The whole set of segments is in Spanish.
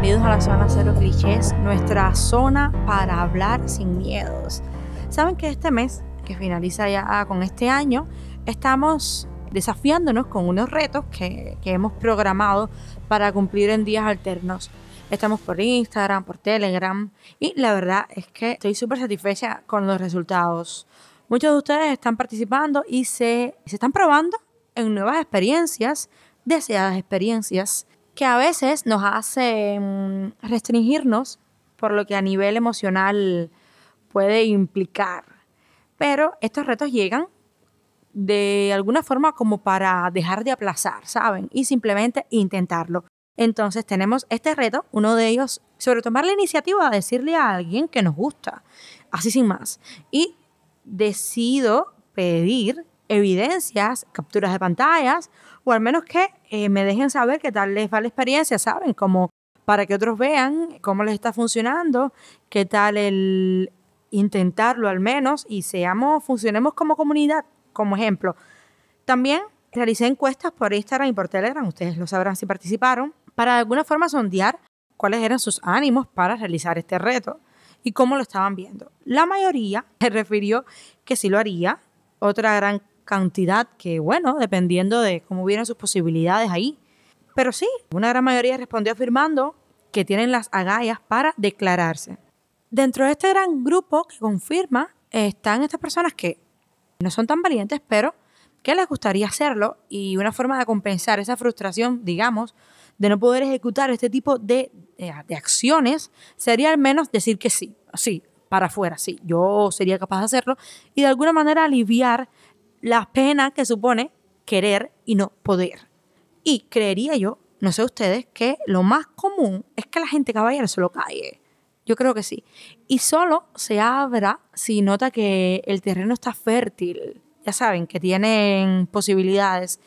bienvenidos a la zona cero clichés, nuestra zona para hablar sin miedos. Saben que este mes, que finaliza ya con este año, estamos desafiándonos con unos retos que, que hemos programado para cumplir en días alternos. Estamos por Instagram, por Telegram y la verdad es que estoy súper satisfecha con los resultados. Muchos de ustedes están participando y se, se están probando en nuevas experiencias, deseadas experiencias que a veces nos hace restringirnos por lo que a nivel emocional puede implicar. Pero estos retos llegan de alguna forma como para dejar de aplazar, ¿saben? Y simplemente intentarlo. Entonces tenemos este reto, uno de ellos, sobre tomar la iniciativa de decirle a alguien que nos gusta, así sin más. Y decido pedir evidencias, capturas de pantallas, o al menos que eh, me dejen saber qué tal les va la experiencia, ¿saben? Como para que otros vean cómo les está funcionando, qué tal el intentarlo al menos y seamos, funcionemos como comunidad, como ejemplo. También realicé encuestas por Instagram y por Telegram, ustedes lo sabrán si participaron, para de alguna forma sondear cuáles eran sus ánimos para realizar este reto y cómo lo estaban viendo. La mayoría se refirió que sí lo haría, otra gran cantidad que, bueno, dependiendo de cómo vienen sus posibilidades ahí. Pero sí, una gran mayoría respondió afirmando que tienen las agallas para declararse. Dentro de este gran grupo que confirma están estas personas que no son tan valientes, pero que les gustaría hacerlo y una forma de compensar esa frustración, digamos, de no poder ejecutar este tipo de, de, de acciones sería al menos decir que sí, sí, para afuera, sí, yo sería capaz de hacerlo y de alguna manera aliviar la pena que supone querer y no poder. Y creería yo, no sé ustedes, que lo más común es que la gente caballero se lo. Yo creo que sí. Y solo se abra si nota que el terreno está fértil. Ya saben, que tienen posibilidades,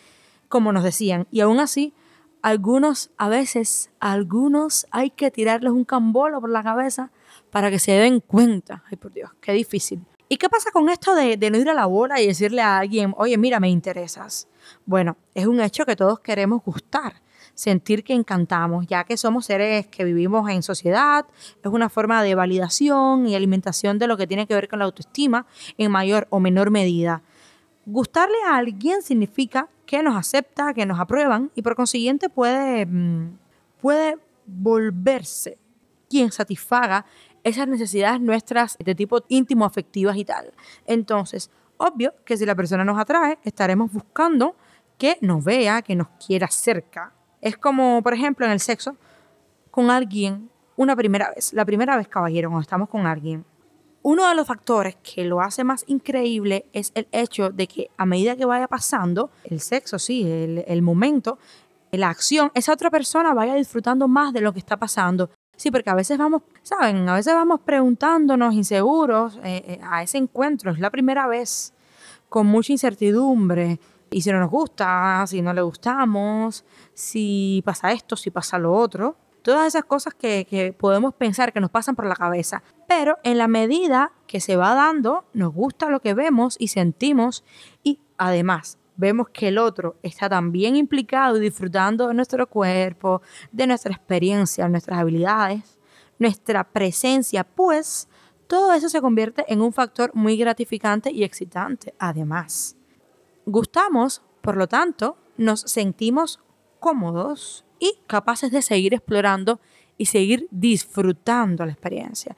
como nos decían. Y aún así, algunos, a veces, algunos hay que tirarles un cambolo por la cabeza para que se den cuenta. Ay, por Dios, qué difícil. ¿Y qué pasa con esto de, no ir a la bola y decirle a alguien, oye, mira, me interesas? Bueno, es un hecho que todos queremos gustar, sentir que encantamos, ya que somos seres que vivimos en sociedad, es una forma de validación y alimentación de lo que tiene que ver con la autoestima en mayor o menor medida. Gustarle a alguien significa que nos acepta, que nos aprueban y por consiguiente puede, mm, puede volverse quien satisfaga esas necesidades nuestras de tipo íntimo, afectivas y tal. Entonces, obvio que si la persona nos atrae, estaremos buscando que nos vea, que nos quiera cerca. Es como, por ejemplo, en el sexo, con alguien una primera vez, la primera vez, caballero, cuando estamos con alguien. Uno de los factores que lo hace más increíble es el hecho de que a medida que vaya pasando el sexo, sí, el, el momento, la acción, esa otra persona vaya disfrutando más de lo que está pasando Sí, porque a veces vamos, ¿saben? A veces vamos preguntándonos inseguros eh, eh, a ese encuentro. Es la primera vez con mucha incertidumbre. Y si no nos gusta, si no le gustamos, si pasa esto, si pasa lo otro. Todas esas cosas que, que podemos pensar que nos pasan por la cabeza. Pero en la medida que se va dando, nos gusta lo que vemos y sentimos. Y además, vemos que el otro está también implicado y disfrutando de nuestro cuerpo, de nuestra experiencia, nuestras habilidades, nuestra presencia, pues todo eso se convierte en un factor muy gratificante y excitante. Además, gustamos, por lo tanto, nos sentimos cómodos y capaces de seguir explorando y seguir disfrutando la experiencia.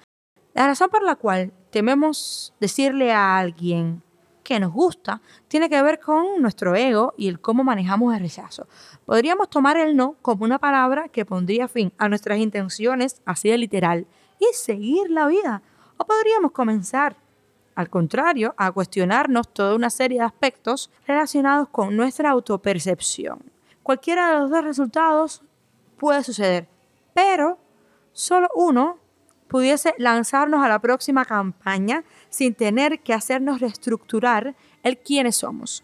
La razón por la cual tememos decirle a alguien que nos gusta tiene que ver con nuestro ego y el cómo manejamos el rechazo. Podríamos tomar el no como una palabra que pondría fin a nuestras intenciones así de literal y seguir la vida. O podríamos comenzar, al contrario, a cuestionarnos toda una serie de aspectos relacionados con nuestra autopercepción. Cualquiera de los dos resultados puede suceder, pero solo uno pudiese lanzarnos a la próxima campaña sin tener que hacernos reestructurar el quiénes somos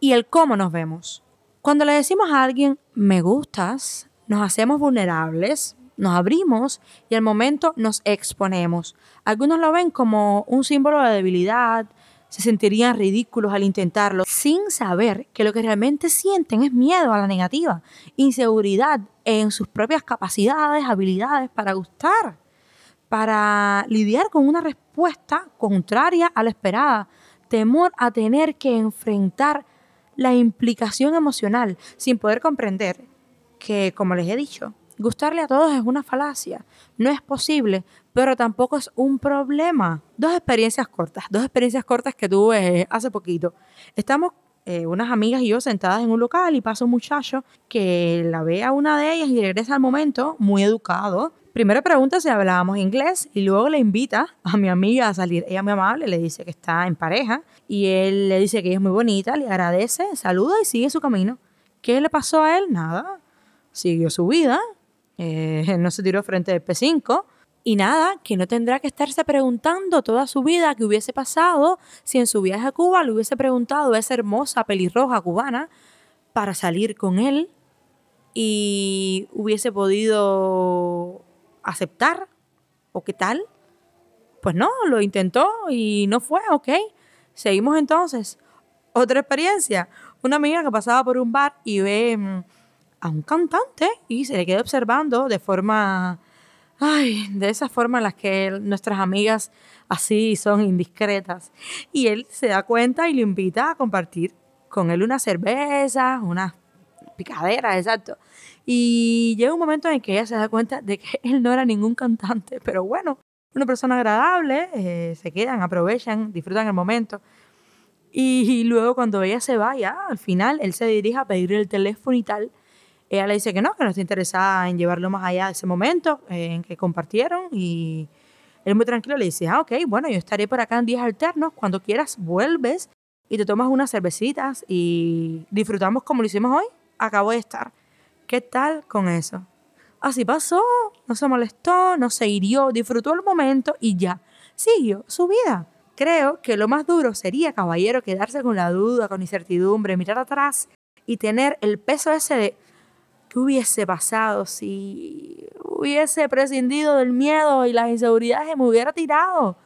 y el cómo nos vemos. Cuando le decimos a alguien me gustas, nos hacemos vulnerables, nos abrimos y al momento nos exponemos. Algunos lo ven como un símbolo de debilidad, se sentirían ridículos al intentarlo, sin saber que lo que realmente sienten es miedo a la negativa, inseguridad en sus propias capacidades, habilidades para gustar, para lidiar con una respuesta contraria a la esperada, temor a tener que enfrentar la implicación emocional sin poder comprender que, como les he dicho, gustarle a todos es una falacia, no es posible, pero tampoco es un problema. Dos experiencias cortas, dos experiencias cortas que tuve hace poquito. Estamos eh, unas amigas y yo sentadas en un local y pasa un muchacho que la ve a una de ellas y regresa al momento muy educado. Primero pregunta si hablábamos inglés y luego le invita a mi amiga a salir. Ella muy amable, le dice que está en pareja y él le dice que ella es muy bonita, le agradece, saluda y sigue su camino. ¿Qué le pasó a él? Nada. Siguió su vida, eh, no se tiró frente al P5 y nada, que no tendrá que estarse preguntando toda su vida qué hubiese pasado si en su viaje a Cuba le hubiese preguntado a esa hermosa pelirroja cubana para salir con él y hubiese podido aceptar o qué tal. Pues no, lo intentó y no fue, ok. Seguimos entonces. Otra experiencia. Una amiga que pasaba por un bar y ve mm, a un cantante y se le queda observando de forma Ay, de esa forma en las que nuestras amigas así son indiscretas. Y él se da cuenta y le invita a compartir con él una cerveza, una picadera, exacto. Y llega un momento en que ella se da cuenta de que él no era ningún cantante, pero bueno, una persona agradable, eh, se quedan, aprovechan, disfrutan el momento. Y, luego cuando ella se vaya, al final él se dirige a pedirle el teléfono y tal. Ella le dice que no, que no está interesada en llevarlo más allá de ese momento eh, en que compartieron y él muy tranquilo le dice, ah, ok, bueno, yo estaré por acá en días alternos, cuando quieras vuelves y te tomas unas cervecitas y disfrutamos como lo hicimos hoy, acabo de estar. ¿Qué tal con eso? Así pasó, no se molestó, no se hirió, disfrutó el momento y ya, siguió su vida. Creo que lo más duro sería, caballero, quedarse con la duda, con incertidumbre, mirar atrás y tener el peso ese de ¿Qué hubiese pasado si hubiese prescindido del miedo y las inseguridades me hubiera tirado?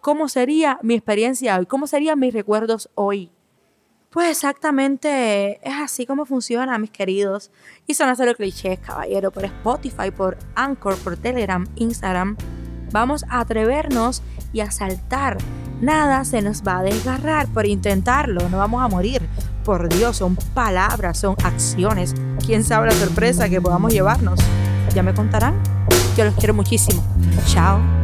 ¿Cómo sería mi experiencia hoy? ¿Cómo serían mis recuerdos hoy? Pues exactamente es así como funciona, mis queridos. Y son hacer los clichés, caballero, por Spotify, por Anchor, por Telegram, Instagram. Vamos a atrevernos y a saltar. Nada se nos va a desgarrar por intentarlo, no vamos a morir. Por Dios, son palabras, son acciones. ¿Quién sabe la sorpresa que podamos llevarnos? Ya me contarán. Yo los quiero muchísimo. Chao.